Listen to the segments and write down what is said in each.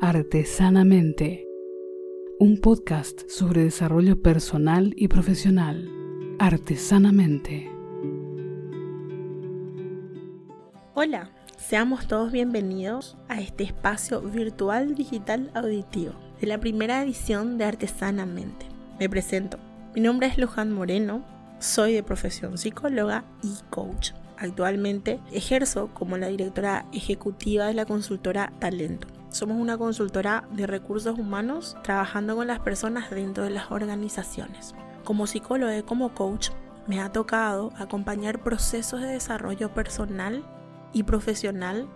Artesanamente, un podcast sobre desarrollo personal y profesional. Artesanamente. Hola, seamos todos bienvenidos a este espacio virtual digital auditivo de la primera edición de Artesanamente. Me presento. Mi nombre es Luján Moreno, soy de profesión psicóloga y coach. Actualmente ejerzo como la directora ejecutiva de la consultora Talento somos una consultora de recursos humanos trabajando con las personas dentro de las organizaciones. Como psicóloga y como coach, me ha tocado acompañar procesos de desarrollo personal y profesional,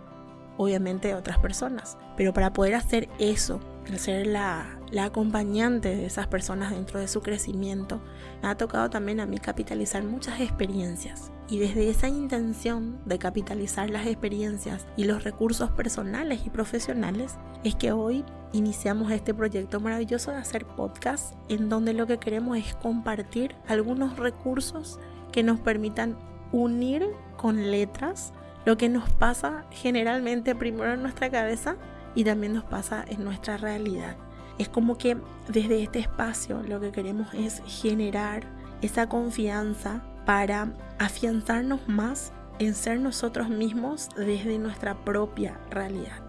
obviamente de otras personas. Pero para poder hacer eso, ser la, la acompañante de esas personas dentro de su crecimiento, me ha tocado también a mí capitalizar muchas experiencias y desde esa intención de capitalizar las experiencias y los recursos personales y profesionales es que hoy iniciamos este proyecto maravilloso de hacer podcast en donde lo que queremos es compartir algunos recursos que nos permitan unir con letras lo que nos pasa generalmente primero en nuestra cabeza y también nos pasa en nuestra realidad. Es como que desde este espacio lo que queremos es generar esa confianza para afianzarnos más en ser nosotros mismos desde nuestra propia realidad.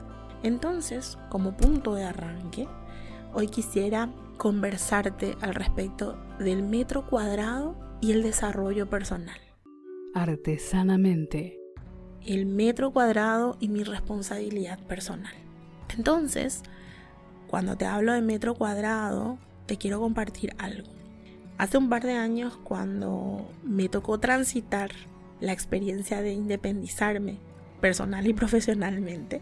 Entonces, como punto de arranque, hoy quisiera conversarte al respecto del metro cuadrado y el desarrollo personal. Artesanamente. El metro cuadrado y mi responsabilidad personal. Entonces, cuando te hablo de metro cuadrado, te quiero compartir algo. Hace un par de años, cuando me tocó transitar la experiencia de independizarme personal y profesionalmente,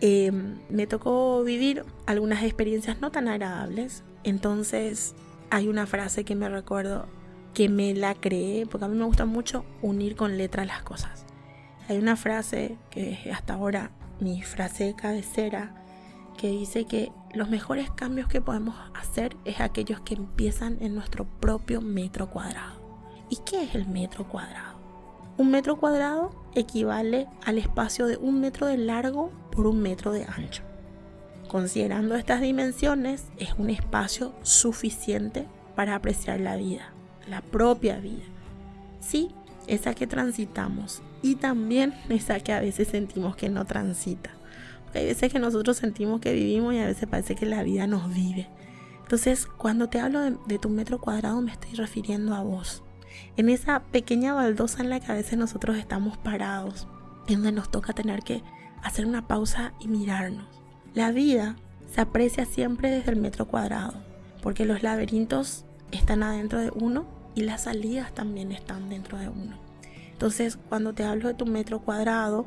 em, me tocó vivir algunas experiencias no tan agradables. Entonces hay una frase que me recuerdo que me la creé, porque a mí me gusta mucho unir con letras las cosas. Hay una frase que hasta ahora mi frase de cabecera que dice que los mejores cambios que podemos hacer es aquellos que empiezan en nuestro propio metro cuadrado. ¿Y qué es el metro cuadrado? Un metro cuadrado equivale al espacio de un metro de largo por un metro de ancho. Considerando estas dimensiones, es un espacio suficiente para apreciar la vida, la propia vida. Sí, esa que transitamos y también esa que a veces sentimos que no transita hay veces que nosotros sentimos que vivimos y a veces parece que la vida nos vive. Entonces, cuando te hablo de, tu metro cuadrado, me estoy refiriendo a vos. En esa pequeña baldosa en la que a veces nosotros estamos parados, en donde nos toca tener que hacer una pausa y mirarnos. La vida se aprecia siempre desde el metro cuadrado, porque los laberintos están adentro de uno y las salidas también están dentro de uno. Entonces, cuando te hablo de tu metro cuadrado,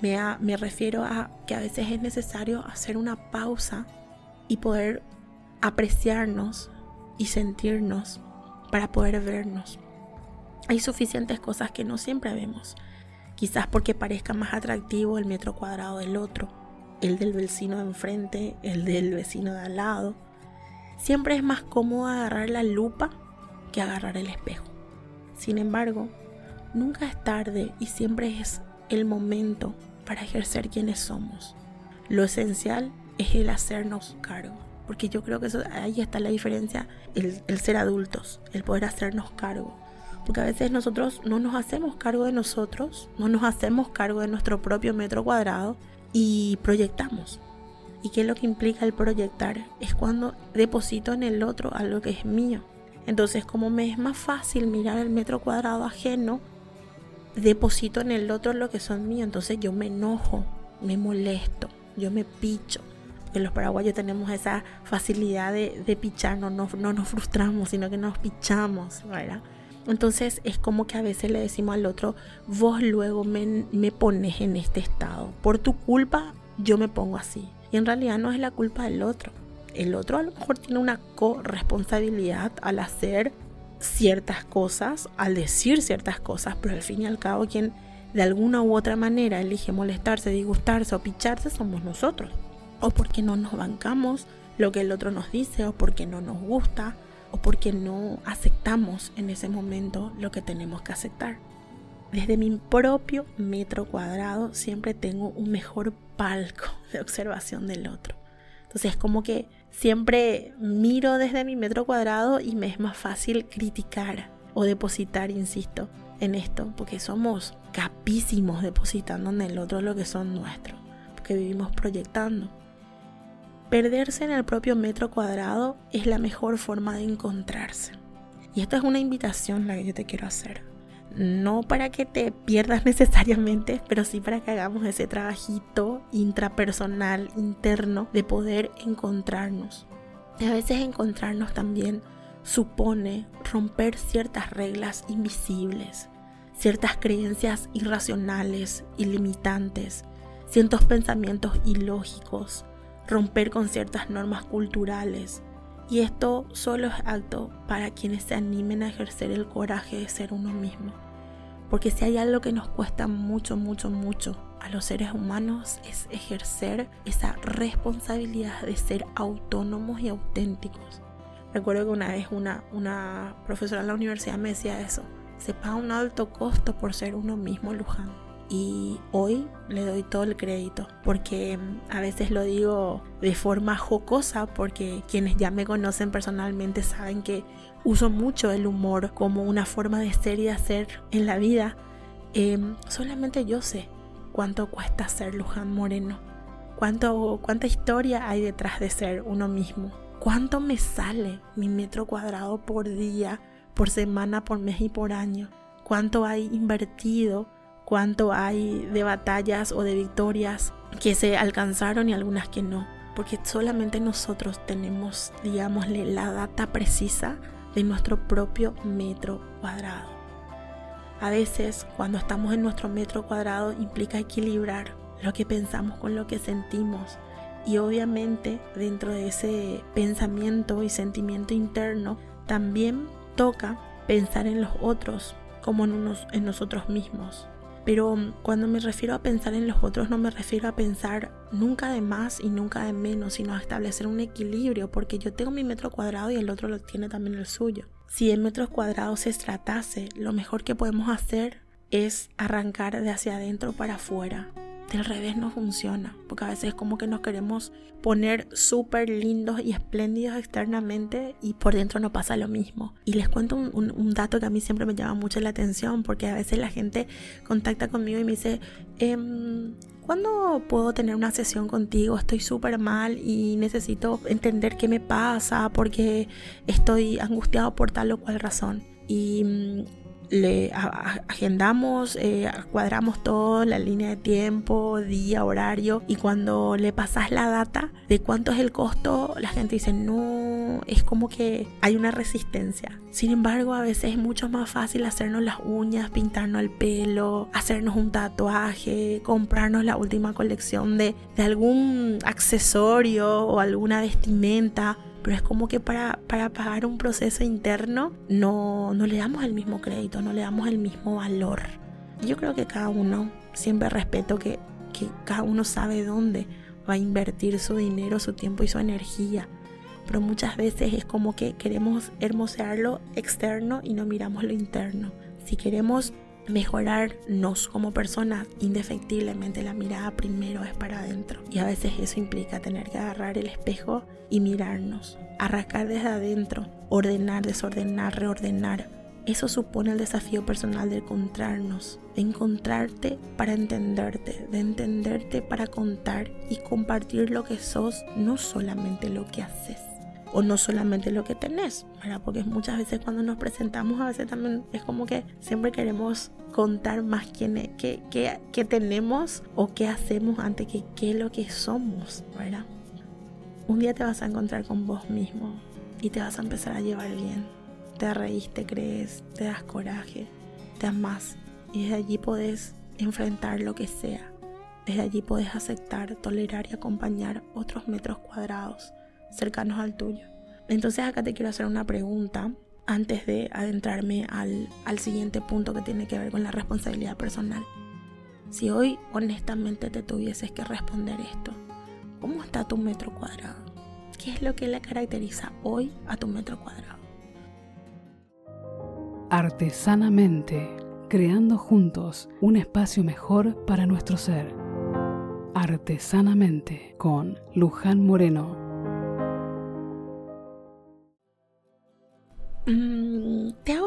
me, refiero a que a veces es necesario hacer una pausa y poder apreciarnos y sentirnos para poder vernos. Hay suficientes cosas que no siempre vemos, quizás porque parezca más atractivo el metro cuadrado del otro, el del vecino de enfrente, el del vecino de al lado. Siempre es más cómodo agarrar la lupa que agarrar el espejo. Sin embargo, nunca es tarde y siempre es el momento para ejercer quienes somos. Lo esencial es el hacernos cargo, porque yo creo que ahí está la diferencia, el, el ser adultos, el poder hacernos cargo. Porque a veces nosotros no nos hacemos cargo de nosotros, no nos hacemos cargo de nuestro propio metro cuadrado y proyectamos. ¿Y qué es lo que implica el proyectar? Es cuando deposito en el otro algo que es mío. Entonces, como me es más fácil mirar el metro cuadrado ajeno, deposito en el otro lo que son míos. Entonces yo me enojo, me molesto, yo me picho. Porque los paraguayos tenemos esa facilidad de, de no, no nos frustramos, sino que nos pichamos, ¿verdad? Entonces es como que a veces le decimos al otro, vos luego me, me, pones en este estado. Por tu culpa yo me pongo así. Y en realidad no es la culpa del otro. El otro a lo mejor tiene una corresponsabilidad al hacer ciertas cosas, al decir ciertas cosas, pero al fin y al cabo quien de alguna u otra manera elige molestarse, disgustarse o picharse somos nosotros. O porque no nos bancamos lo que el otro nos dice, o porque no nos gusta, o porque no aceptamos en ese momento lo que tenemos que aceptar. Desde mi propio metro cuadrado siempre tengo un mejor palco de observación del otro. Entonces es como que siempre miro desde mi metro cuadrado y me es más fácil criticar o depositar, insisto, en esto, porque somos capísimos depositando en el otro lo que son nuestros, porque vivimos proyectando. Perderse en el propio metro cuadrado es la mejor forma de encontrarse. Y esta es una invitación la que yo te quiero hacer. No para que te pierdas necesariamente, pero sí para que hagamos ese trabajito intrapersonal, interno, de poder encontrarnos. A veces encontrarnos también supone romper ciertas reglas invisibles, ciertas creencias irracionales y limitantes, ciertos pensamientos ilógicos, romper con ciertas normas culturales. Y esto solo es acto para quienes se animen a ejercer el coraje de ser uno mismo. Porque si hay algo que nos cuesta mucho, mucho, mucho a los seres humanos es ejercer esa responsabilidad de ser autónomos y auténticos. Recuerdo que una vez una, una profesora en la universidad me decía eso. Se paga un alto costo por ser uno mismo, Luján y hoy le doy todo el crédito porque mm, a veces lo digo de forma jocosa porque quienes ya me conocen personalmente saben que uso mucho el humor como una forma de ser y hacer en la vida. Em, solamente yo sé cuánto cuesta ser Luján Moreno, cuánto, cuánta historia hay detrás de ser uno mismo, cuánto me sale mi metro cuadrado por día, por semana, por mes y por año, cuánto hay invertido cuánto hay de batallas o de victorias que se alcanzaron y algunas que no. Porque solamente nosotros tenemos, digámosle, la data precisa de nuestro propio metro cuadrado. A veces, cuando estamos en nuestro metro cuadrado, implica equilibrar lo que pensamos con lo que sentimos. Y obviamente, dentro de ese pensamiento y sentimiento interno, también toca pensar en los otros como en, en nosotros mismos. Pero cuando me refiero a pensar en los otros, no me refiero a pensar nunca de más y nunca de menos, sino a establecer un equilibrio, porque yo tengo mi metro cuadrado y el otro lo tiene también el suyo. Si en metros cuadrados se tratase, lo mejor que podemos hacer es arrancar de hacia adentro para afuera, del revés no funciona, porque a veces es como que nos queremos poner súper lindos y espléndidos externamente y por dentro no pasa lo mismo. Y les cuento un, dato que a mí siempre me llama mucho la atención, porque a veces la gente contacta conmigo y me dice, em, ¿cuándo puedo tener una sesión contigo? Estoy súper mal y necesito entender qué me pasa porque estoy angustiado por tal o cual razón. Y mm, le agendamos, eh, cuadramos todo, la línea de tiempo, día, horario, y cuando le pasas la data de cuánto es el costo, la gente dice, no, es como que hay una resistencia. Sin embargo, a veces es mucho más fácil hacernos las uñas, pintarnos el pelo, hacernos un tatuaje, comprarnos la última colección de, de algún accesorio o alguna vestimenta pero es como que para, para pagar un proceso interno no, no le damos el mismo crédito, no le damos el mismo valor. Yo creo que cada uno, siempre respeto que, que cada uno sabe dónde va a invertir su dinero, su tiempo y su energía. Pero muchas veces es como que queremos hermosear lo externo y no miramos lo interno. Si queremos mejorarnos como personas, indefectiblemente la mirada primero es para adentro. Y a veces eso implica tener que agarrar el espejo y mirarnos, arrancar desde adentro, ordenar, desordenar, reordenar. Eso supone el desafío personal de encontrarnos, de encontrarte para entenderte, de entenderte para contar y compartir lo que sos, no solamente lo que haces o no solamente lo que tenés, ¿verdad? Porque muchas veces cuando nos presentamos, a veces también es como que siempre queremos contar más quién es, qué, qué, tenemos o qué hacemos antes que qué lo que somos, ¿verdad? Un día te vas a encontrar con vos mismo y te vas a empezar a llevar bien. Te reíste, crees, te das coraje, te amas y desde allí podés enfrentar lo que sea. Desde allí podés aceptar, tolerar y acompañar otros metros cuadrados cercanos al tuyo. Entonces acá te quiero hacer una pregunta antes de adentrarme al, al siguiente punto que tiene que ver con la responsabilidad personal. Si hoy honestamente te tuvieses que responder esto, ¿cómo está tu metro cuadrado? ¿Qué es lo que le caracteriza hoy a tu metro cuadrado? Artesanamente, creando juntos un espacio mejor para nuestro ser. Artesanamente con Luján Moreno.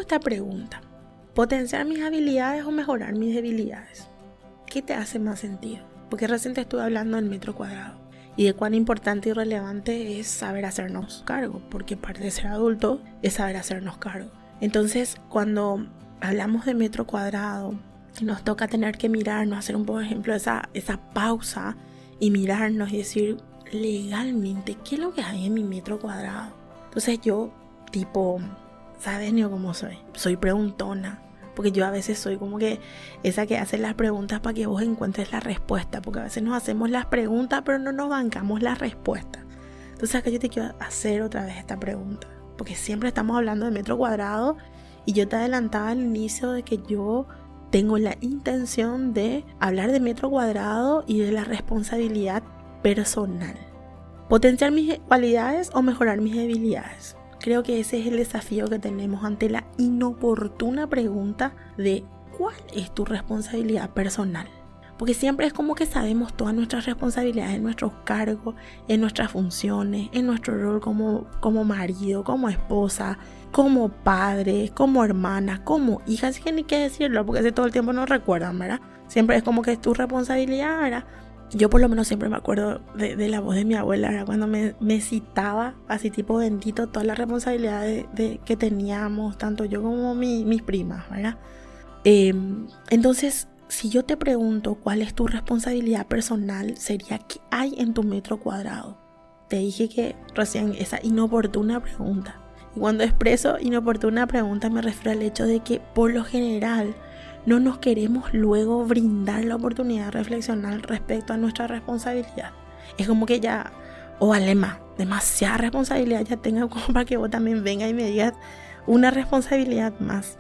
Esta pregunta. ¿Potenciar mis habilidades o mejorar mis debilidades? ¿Qué te hace más sentido? Porque recién te estuve hablando del metro cuadrado y de cuán importante y relevante es saber hacernos cargo, porque parte de ser adulto es saber hacernos cargo. Entonces, cuando hablamos de metro cuadrado, nos toca tener que mirarnos, hacer un por ejemplo esa, esa pausa y mirarnos y decir legalmente qué es lo que hay en mi metro cuadrado. Entonces yo, tipo, ¿sabes ni cómo soy? Soy preguntona. Porque yo a veces soy como que esa que hace las preguntas para que vos encuentres la respuesta. Porque a veces nos hacemos las preguntas pero no nos bancamos la respuesta. Entonces acá yo te quiero hacer otra vez esta pregunta. Porque siempre estamos hablando de metro cuadrado. Y yo te adelantaba al inicio de que yo tengo la intención de hablar de metro cuadrado y de la responsabilidad personal. Potenciar mis cualidades o mejorar mis debilidades. Creo que ese es el desafío que tenemos ante la inoportuna pregunta de ¿cuál es tu responsabilidad personal? Porque siempre es como que sabemos todas nuestras responsabilidades en nuestros cargos, en nuestras funciones, en nuestro rol como, como marido, como esposa, como padre, como hermana, como hija. Así que ni qué decirlo, porque ese todo el tiempo nos recuerdan, ¿verdad? Siempre es como que es tu responsabilidad, ¿verdad? Yo por lo menos siempre me acuerdo de, la voz de mi abuela, cuando me, citaba así tipo bendito todas las responsabilidades de, que teníamos, tanto yo como mis primas, ¿verdad? Em, entonces, si yo te pregunto cuál es tu responsabilidad personal, sería qué hay en tu metro cuadrado. Te dije que recién esa inoportuna pregunta. Y cuando expreso inoportuna pregunta me refiero al hecho de que por lo general no nos queremos luego brindar la oportunidad de reflexionar respecto a nuestra responsabilidad. Es como que ya, o oh, alema, demasiada responsabilidad ya tenga como para que vos también venga y me digas una responsabilidad más.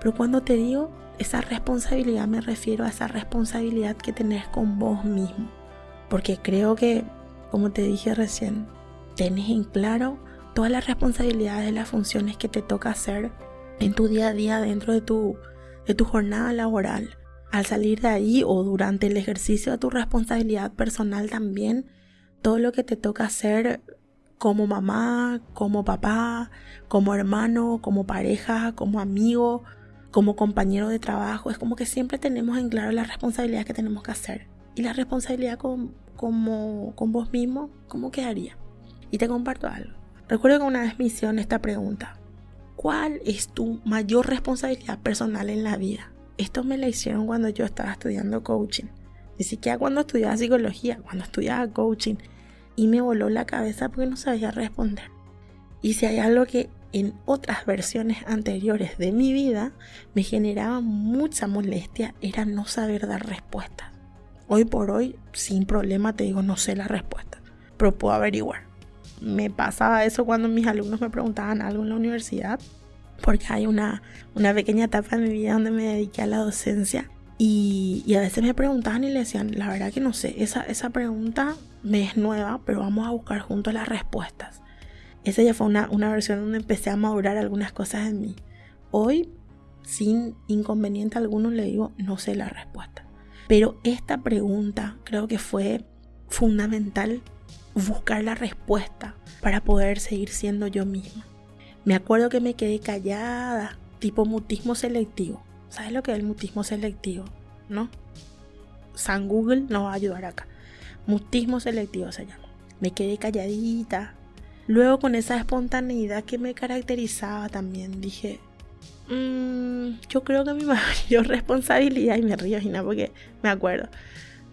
Pero cuando te digo esa responsabilidad me refiero a esa responsabilidad que tenés con vos mismo. Porque creo que, como te dije recién, tenés en claro todas las responsabilidades de las funciones que te toca hacer en tu día a día dentro de tu de tu jornada laboral. Al salir de ahí o durante el ejercicio de tu responsabilidad personal también, todo lo que te toca hacer como mamá, como papá, como hermano, como pareja, como amigo, como compañero de trabajo, es como que siempre tenemos en claro la responsabilidad que tenemos que hacer. Y la responsabilidad con, como, con vos mismo, ¿cómo quedaría? Y te comparto algo. Recuerdo que una vez me hicieron esta pregunta. ¿Cuál es tu mayor responsabilidad personal en la vida? Esto me lo hicieron cuando yo estaba estudiando coaching. Ni siquiera cuando estudiaba psicología, cuando estudiaba coaching. Y me voló la cabeza porque no sabía responder. Y si hay algo que en otras versiones anteriores de mi vida me generaba mucha molestia, era no saber dar respuestas. Hoy por hoy, sin problema, te digo, no sé la respuesta, pero puedo averiguar me pasaba eso cuando mis alumnos me preguntaban algo en la universidad, porque hay una, una pequeña etapa en mi vida donde me dediqué a la docencia. Y, a veces me preguntaban y le decían, la verdad que no sé, esa, esa pregunta me es nueva, pero vamos a buscar juntos las respuestas. Esa ya fue una, una versión donde empecé a madurar algunas cosas en mí. Hoy, sin inconveniente alguno, le digo, no sé la respuesta. Pero esta pregunta creo que fue fundamental buscar la respuesta para poder seguir siendo yo misma. Me acuerdo que me quedé callada, tipo mutismo selectivo. ¿Sabes lo que es el mutismo selectivo? ¿No? San Google nos va a ayudar acá. Mutismo selectivo se llama. Me quedé calladita. Luego con esa espontaneidad que me caracterizaba también dije, mm, yo creo que mi mayor responsabilidad, y me río, Gina, porque me acuerdo,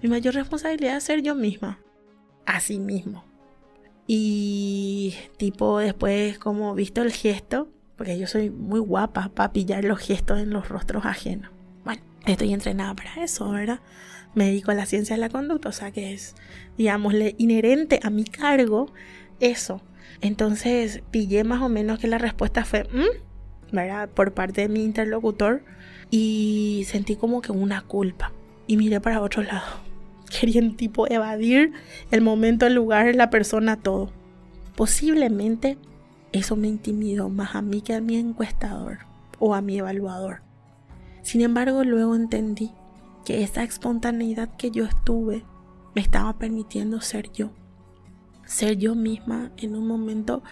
mi mayor responsabilidad es ser yo misma a sí mismo. Y tipo después como visto el gesto, porque yo soy muy guapa para pillar los gestos en los rostros ajenos. Bueno, estoy entrenada para eso, ¿verdad? Me dedico a la ciencia de la conducta, o sea que es, digámosle, inherente a mi cargo eso. Entonces pillé más o menos que la respuesta fue, mm", ¿verdad? Por parte de mi interlocutor y sentí como que una culpa y miré para otro lado querían tipo evadir el momento, el lugar, la persona, todo. Posiblemente eso me intimidó más a mí que a mi encuestador o a mi evaluador. Sin embargo, luego entendí que esa espontaneidad que yo estuve me estaba permitiendo ser yo. Ser yo misma en un momento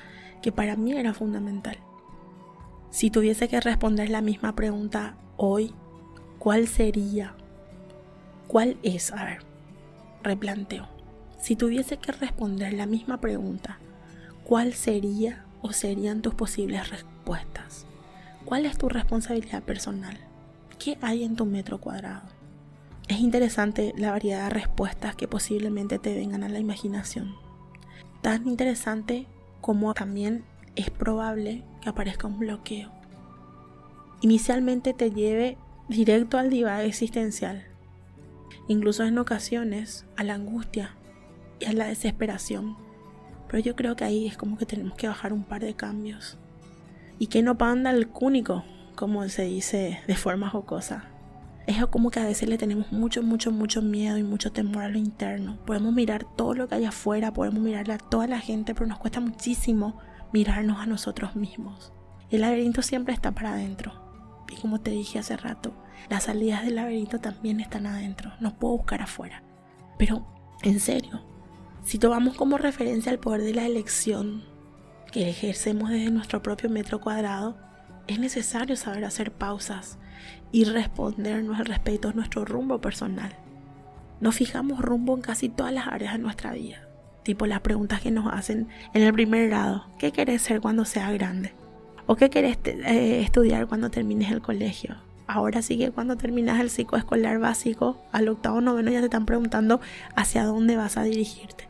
que para mí era fundamental. Si tuviese que responder la misma pregunta hoy, ¿cuál sería? ¿Cuál es? A ver, replanteo. Si tuviese que responder la misma pregunta, ¿cuál sería o serían tus posibles respuestas? ¿Cuál es tu responsabilidad personal? ¿Qué hay en tu metro cuadrado? Es interesante la variedad de respuestas que posiblemente te vengan a la imaginación. Tan interesante como también es probable que aparezca un bloqueo. Inicialmente te lleve directo al divague existencial, incluso en ocasiones a la angustia y a la desesperación. Pero yo creo que ahí es como que tenemos que bajar un par de cambios. Y que no panda el cúnico, como se dice de forma jocosa. Es como que a veces le tenemos mucho, mucho, mucho miedo y mucho temor a lo interno. Podemos mirar todo lo que hay afuera, podemos mirarle a toda la gente, pero nos cuesta muchísimo mirarnos a nosotros mismos. El laberinto siempre está para adentro. Y como te dije hace rato, las salidas del laberinto también están adentro. No puedo buscar afuera. Pero, en serio, si tomamos como referencia el poder de la elección que ejercemos desde nuestro propio metro cuadrado, es necesario saber hacer pausas y respondernos al respecto a nuestro rumbo personal. Nos fijamos rumbo en casi todas las áreas de nuestra vida tipo las preguntas que nos hacen en el primer grado. ¿Qué querés ser cuando sea grande? ¿O qué querés eh, estudiar cuando termines el colegio? Ahora sí que cuando terminas el ciclo escolar básico, al octavo noveno ya te están preguntando hacia dónde vas a dirigirte.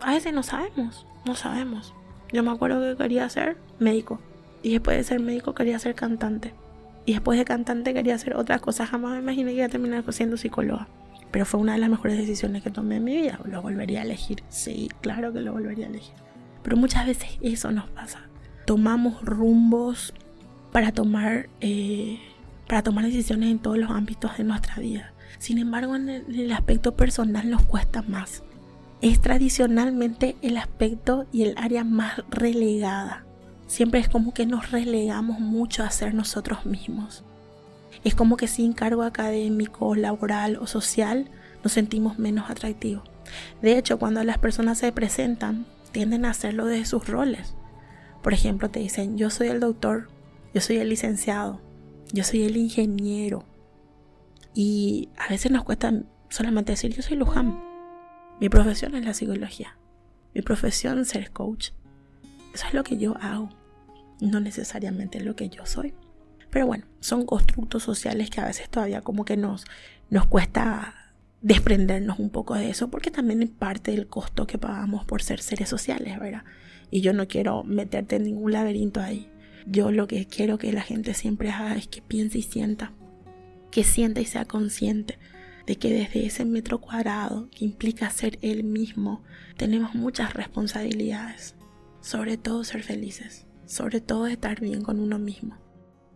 A veces no sabemos, no sabemos. Yo me acuerdo que quería ser médico. Y después de ser médico quería ser cantante. Y después de cantante quería hacer otras cosas. Jamás me imaginé que iba a terminar siendo psicóloga. Pero fue una de las mejores decisiones que tomé en mi vida. Lo volvería a elegir. Sí, claro que lo volvería a elegir. Pero muchas veces eso nos pasa. Tomamos rumbos para tomar, eh, para tomar decisiones en todos los ámbitos de nuestra vida. Sin embargo, en el aspecto personal nos cuesta más. Es tradicionalmente el aspecto y el área más relegada. Siempre es como que nos relegamos mucho a ser nosotros mismos. Es como que sin cargo académico, laboral o social nos sentimos menos atractivos. De hecho, cuando las personas se presentan, tienden a hacerlo de sus roles. Por ejemplo, te dicen, yo soy el doctor, yo soy el licenciado, yo soy el ingeniero. Y a veces nos cuesta solamente decir, yo soy Luján. Mi profesión es la psicología. Mi profesión es ser coach. Eso es lo que yo hago, no necesariamente lo que yo soy. Pero bueno, son constructos sociales que a veces todavía como que nos, nos cuesta desprendernos un poco de eso, porque también es parte del costo que pagamos por ser seres sociales, ¿verdad? Y yo no quiero meterte en ningún laberinto ahí. Yo lo que quiero que la gente siempre haga es que piense y sienta, que sienta y sea consciente de que desde ese metro cuadrado que implica ser él mismo, tenemos muchas responsabilidades, sobre todo ser felices, sobre todo estar bien con uno mismo.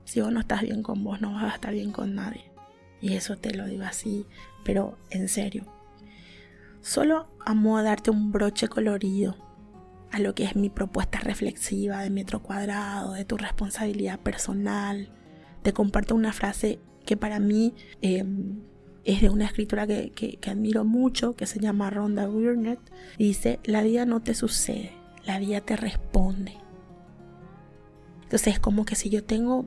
Si vos no estás bien con vos, no vas a estar bien con nadie. Y eso te lo digo así, pero en serio. Solo a darte un broche colorido a lo que es mi propuesta reflexiva de metro cuadrado, de tu responsabilidad personal. Te comparto una frase que para mí em, es de una escritora que, que, admiro mucho, que se llama Rhonda Burnett. Dice, la vida no te sucede, la vida te responde. Entonces es como que si yo tengo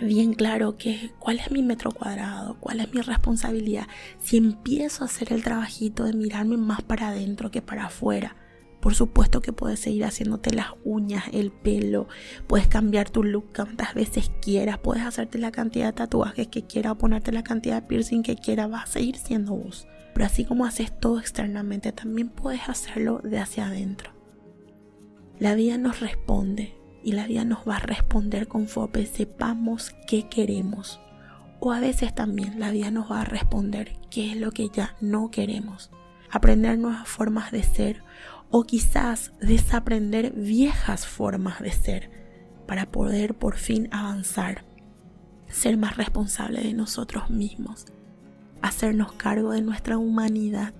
bien claro que cuál es mi metro cuadrado, cuál es mi responsabilidad. Si empiezo a hacer el trabajito de mirarme más para adentro que para afuera, por supuesto que puedes seguir haciéndote las uñas, el pelo, puedes cambiar tu look cuantas veces quieras, puedes hacerte la cantidad de tatuajes que quieras o ponerte la cantidad de piercing que quieras, vas a seguir siendo vos. Pero así como haces todo externamente, también puedes hacerlo de hacia adentro. La vida nos responde y la vida nos va a responder conforme sepamos qué queremos. O a veces también la vida nos va a responder qué es lo que ya no queremos. Aprender nuevas formas de ser o quizás desaprender viejas formas de ser para poder por fin avanzar, ser más responsable de nosotros mismos, hacernos cargo de nuestra humanidad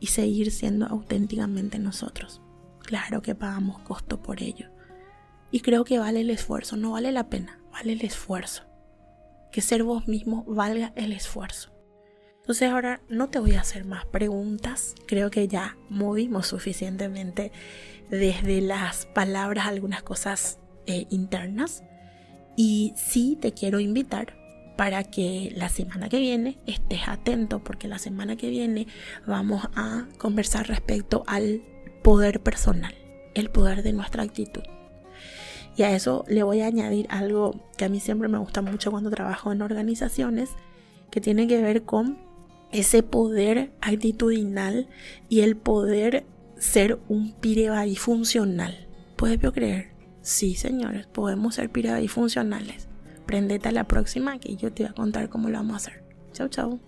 y seguir siendo auténticamente nosotros. Claro que pagamos costo por ello y creo que vale el esfuerzo, no vale la pena, vale el esfuerzo. Que ser vos mismo valga el esfuerzo. Entonces ahora no te voy a hacer más preguntas, creo que ya movimos suficientemente desde las palabras algunas cosas eh, internas Y sí te quiero invitar para que la semana que viene estés atento porque la semana que viene vamos a conversar respecto al poder personal, el poder de nuestra actitud. Y a eso le voy a añadir algo que a mí siempre me gusta mucho cuando trabajo en organizaciones, que tiene que ver con ese poder actitudinal y el poder ser un pirebaí funcional. ¿Puedes creer? Sí, señores, podemos ser pirebaí funcionales. Prendete a la próxima que yo te voy a contar cómo lo vamos a hacer. Chau, chau.